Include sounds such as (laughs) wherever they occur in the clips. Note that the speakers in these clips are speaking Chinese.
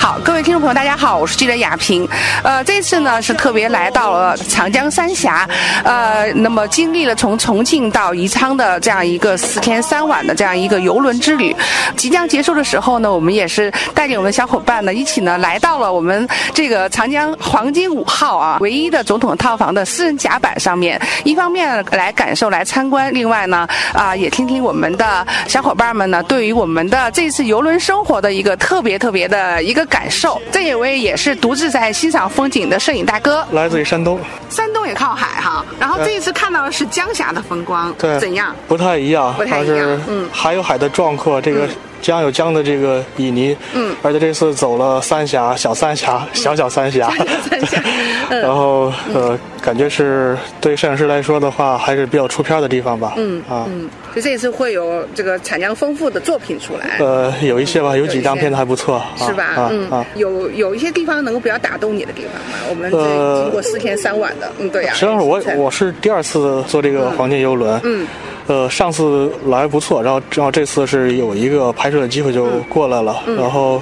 好，各位听众朋友，大家好，我是记者雅萍。呃，这次呢是特别来到了长江三峡，呃，那么经历了从重庆到宜昌的这样一个四天三晚的这样一个游轮之旅，即将结束的时候呢，我们也是带领我们小伙伴呢一起呢来到了我们这个长江黄金五号啊唯一的总统套房的私人甲板上面，一方面来感受来参观，另外呢啊也听听我们的小伙伴们呢对于我们的这次游轮生活的一个特别特别的一个感受。这一位也是独自在欣赏风景的摄影大哥，来自于山东，山东也靠海哈。然后这一次看到的是江峡的风光，对，怎样？不太一样，不太一样。嗯，海有海的壮阔，这个。江有江的这个旖旎，嗯，而且这次走了三峡，小三峡，小小三峡，(laughs) 三峡，(laughs) 然后呃，感觉是对摄影师来说的话，还是比较出片的地方吧，嗯啊，嗯，就这次会有这个产量丰富的作品出来，呃，有一些吧，有几张片子还不错，是吧？嗯，有有一些地方能够比较打动你的地方嘛？我们这经过四天三晚的，嗯，对呀，实际上我我是第二次坐这个黄金游轮，嗯。呃，上次来不错，然后正好这次是有一个拍摄的机会就过来了，然后，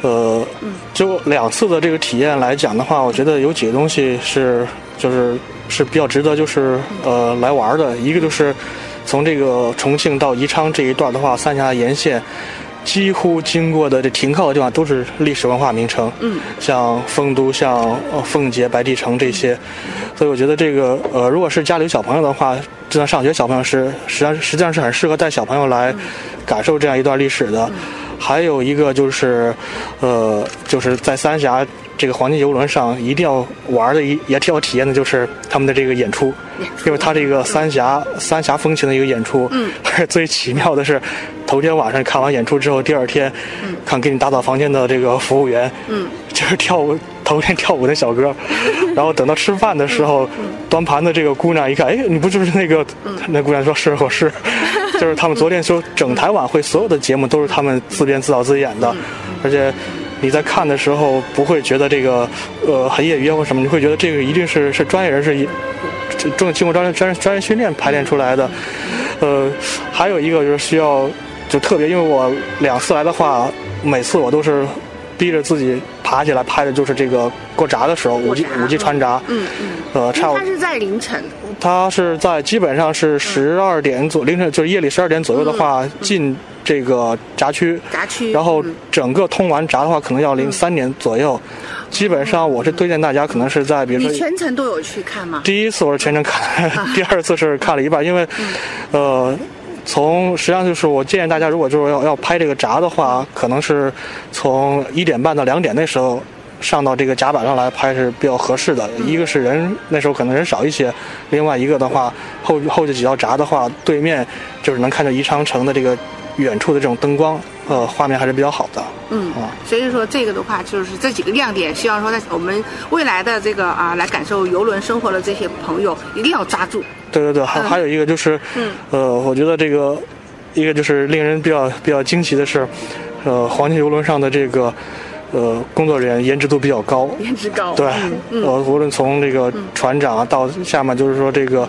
呃，就两次的这个体验来讲的话，我觉得有几个东西是就是是比较值得就是呃来玩的，一个就是从这个重庆到宜昌这一段的话，三峡沿线。几乎经过的这停靠的地方都是历史文化名城，嗯，像丰都、像奉节、白帝城这些，所以我觉得这个呃，如果是家里有小朋友的话，正在上学小朋友是实际上实际上是很适合带小朋友来感受这样一段历史的。还有一个就是，呃，就是在三峡。这个黄金游轮上一定要玩的，一也挺要体验的，就是他们的这个演出，因为他这个三峡三峡风情的一个演出。嗯。(laughs) 最奇妙的是，头天晚上看完演出之后，第二天，看给你打扫房间的这个服务员，嗯，就是跳舞头天跳舞的小哥，然后等到吃饭的时候，端盘的这个姑娘一看，哎，你不就是那个？那姑娘说是，我是，(laughs) 就是他们昨天说整台晚会所有的节目都是他们自编自导自演的，而且。你在看的时候不会觉得这个呃很业余或什么，你会觉得这个一定是是专业人士，正经过专业专专业训练排练出来的。呃，还有一个就是需要就特别，因为我两次来的话，每次我都是逼着自己爬起来拍的，就是这个过闸的时候，五 G 五 G 穿闸。嗯嗯。呃，差不多。它是在凌晨。它是在基本上是十二点左凌晨，就是夜里十二点左右的话进。这个闸区，闸区，然后整个通完闸的话，可能要零三点左右。基本上，我是推荐大家，可能是在比如说，你全程都有去看吗？第一次我是全程看，(laughs) 第二次是看了一半，因为，呃，从实际上就是我建议大家，如果就是要要拍这个闸的话，可能是从一点半到两点那时候上到这个甲板上来拍是比较合适的。一个是人那时候可能人少一些，另外一个的话，后后这几道闸的话，对面就是能看到宜昌城的这个。远处的这种灯光，呃，画面还是比较好的。嗯啊，所以说这个的话，就是这几个亮点，希望说在我们未来的这个啊，来感受游轮生活的这些朋友一定要抓住。对对对，还还有一个就是，嗯，呃，我觉得这个一个就是令人比较比较惊奇的是，呃，黄金游轮上的这个呃工作人员颜值都比较高，颜值高。对，呃，无论从这个船长啊到下面，就是说这个。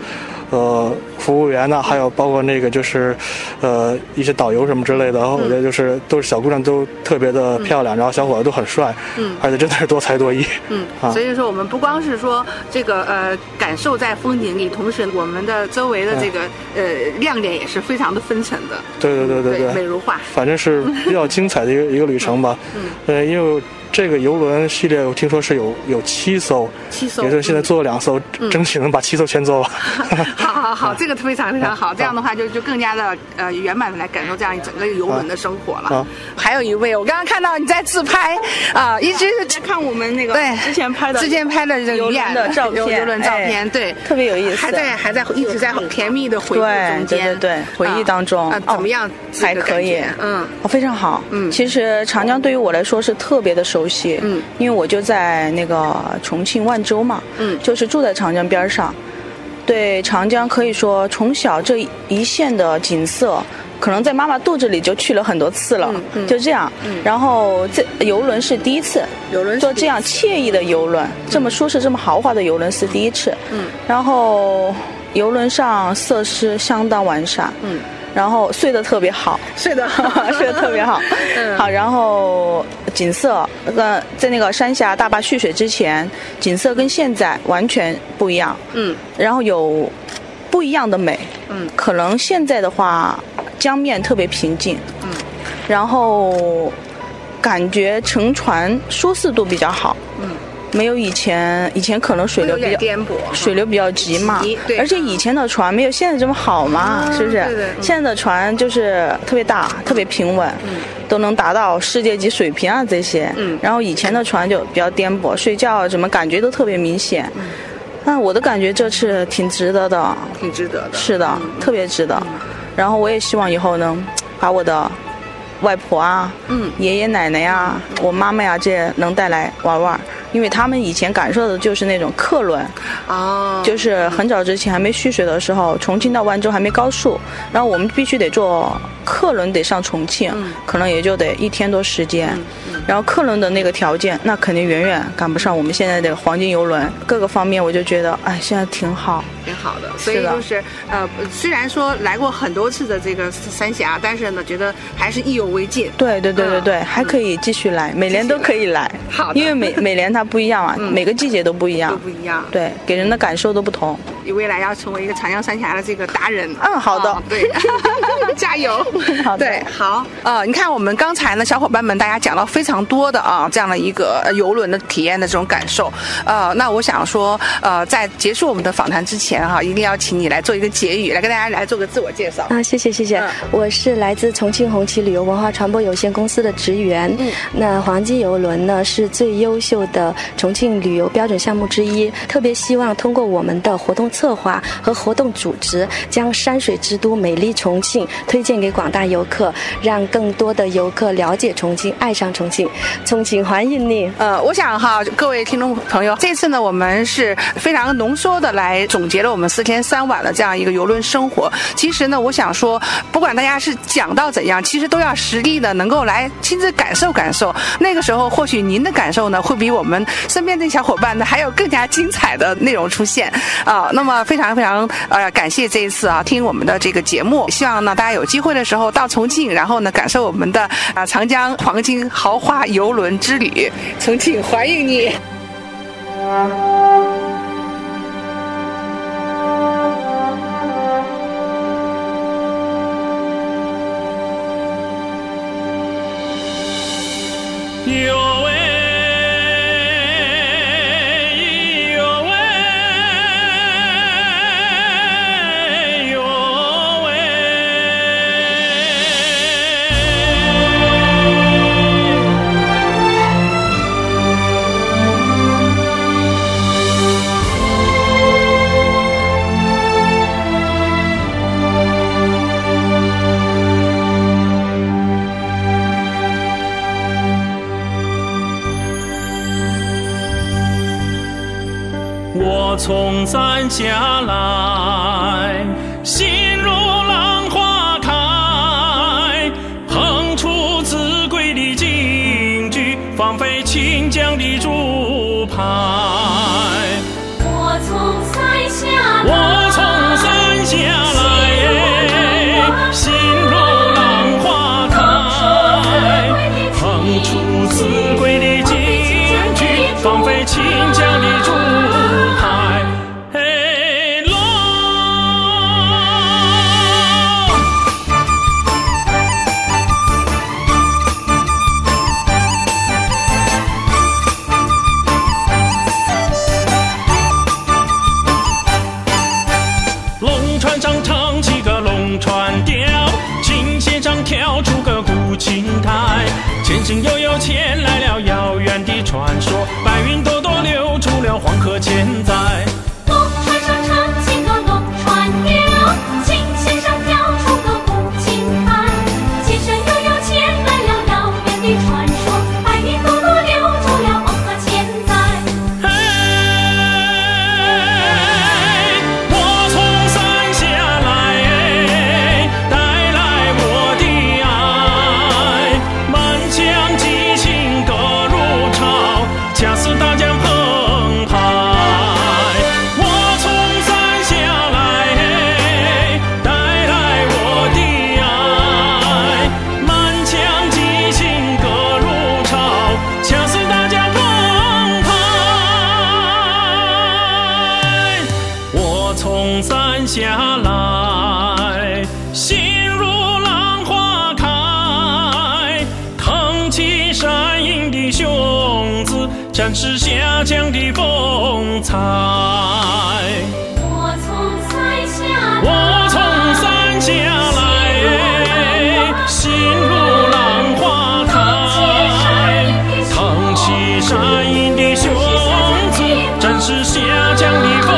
呃，服务员呢，还有包括那个就是，呃，一些导游什么之类的，然后我觉得就是都是小姑娘都特别的漂亮，然后小伙子都很帅，嗯，(laughs) 而且真的是多才多艺，嗯，啊，所以说我们不光是说这个呃感受在风景里，同时我们的周围的这个呃亮点也是非常的纷呈的，对对对对，美如画，反正是比较精彩的一个一个旅程吧，(laughs) 嗯，呃，因为。这个游轮系列，我听说是有有七艘，七艘，也是现在做了两艘，争取能把七艘全做完。(laughs) 好好好，这个非常非常好，这样的话就就更加的呃圆满的来感受这样一整个游轮的生活了。还有一位，我刚刚看到你在自拍啊，一直是在看我们那个对。之前拍的之前拍的这个游轮的照片，游轮照片，对，特别有意思，还在还在一直在很甜蜜的回忆中间，对对对，回忆当中。啊，怎么样？还可以，嗯，哦，非常好，嗯，其实长江对于我来说是特别的熟悉，嗯。因为我就在那个重庆万州嘛，嗯，就是住在长江边上，对长江可以说从小这一线的景色，可能在妈妈肚子里就去了很多次了，就这样。然后这游轮是第一次，游轮坐这样惬意的游轮，这么舒适、这么豪华的游轮是第一次。嗯，然后游轮上设施相当完善。嗯。然后睡得特别好，睡得 (laughs) 睡得特别好。(laughs) 嗯好，然后景色，呃，在那个三峡大坝蓄水之前，景色跟现在完全不一样。嗯然后有不一样的美。嗯可能现在的话，江面特别平静。嗯，然后感觉乘船舒适度比较好。嗯，没有以前，以前可能水流比较颠簸，水流比较急嘛急对，而且以前的船没有现在这么好嘛，啊是不是对对？嗯现在的船就是特别大，特别平稳，都能达到世界级水平啊这些。嗯然后以前的船就比较颠簸，睡觉什么感觉都特别明显。嗯但我的感觉这次挺值得的，挺值得的。是的，特别值得。然后我也希望以后能把我的外婆啊、嗯爷爷奶奶呀、我妈妈呀这些能带来玩玩，因为他们以前感受的就是那种客轮。哦，就是很早之前还没蓄水的时候，重庆到万州还没高速，然后我们必须得坐客轮得上重庆，嗯可能也就得一天多时间。然后客轮的那个条件，那肯定远远赶不上我们现在的黄金游轮，各个方面我就觉得，哎，现在挺好。挺好的。所以就是呃，虽然说来过很多次的这个三峡，但是呢，觉得还是意犹未尽。对对对对对，嗯还可以继续来，每年都可以来。好的因为每每年它不一样啊，每个季节都不一都样，不一样，对，给人的感受都不同。你未来要成为一个长江三峡的这个达人。嗯好的哦对，(laughs) 加油。(laughs) (laughs) 好的对，好。呃，你看我们刚才呢，小伙伴们大家讲到非常多的啊，这样的一个呃游轮的体验的这种感受。呃，那我想说，呃，在结束我们的访谈之前哈、一定要请你来做一个结语，来跟大家来做个自我介绍。啊，谢谢谢谢，嗯我是来自重庆红旗旅游文化传播有限公司的职员。嗯，那黄金游轮呢是最优秀的重庆旅游标准项目之一，特别希望通过我们的活动策划和活动组织，将山水之都美丽重庆推荐给广大游客，让更多的游客了解重庆，爱上重庆。重庆欢迎你！呃，我想哈，各位听众朋友，这次呢，我们是非常浓缩的来总结了我们四天三晚的这样一个游轮生活。其实呢，我想说，不管大家是讲到怎样，其实都要实地的能够来亲自感受感受。那个时候，或许您的感受呢，会比我们身边的小伙伴呢还有更加精彩的内容出现啊、那那么非常非常呃感谢这一次啊听我们的这个节目，希望呢大家有机会的时候到重庆，然后呢感受我们的啊、长江黄金豪华游轮之旅。重庆欢迎你。我从山下来，心如浪花开，捧出自归的京剧，放飞清江的竹排。我从山下来上跳出个古琴台，前生悠悠前来了遥远的传说，白云朵朵流出了黄河千载。展示下江的风采。我从山下我从山下来，心如浪花开，腾起山鹰的雄姿，展示下江的风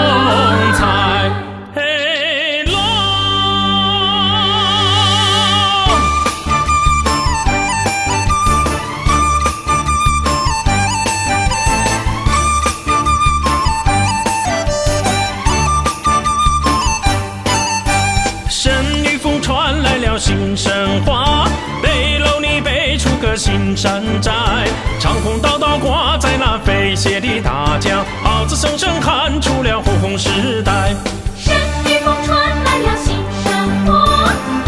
新山寨，长虹倒倒挂在那飞泻的大江，号子声声喊出了红红时代，山里风传来了新生活。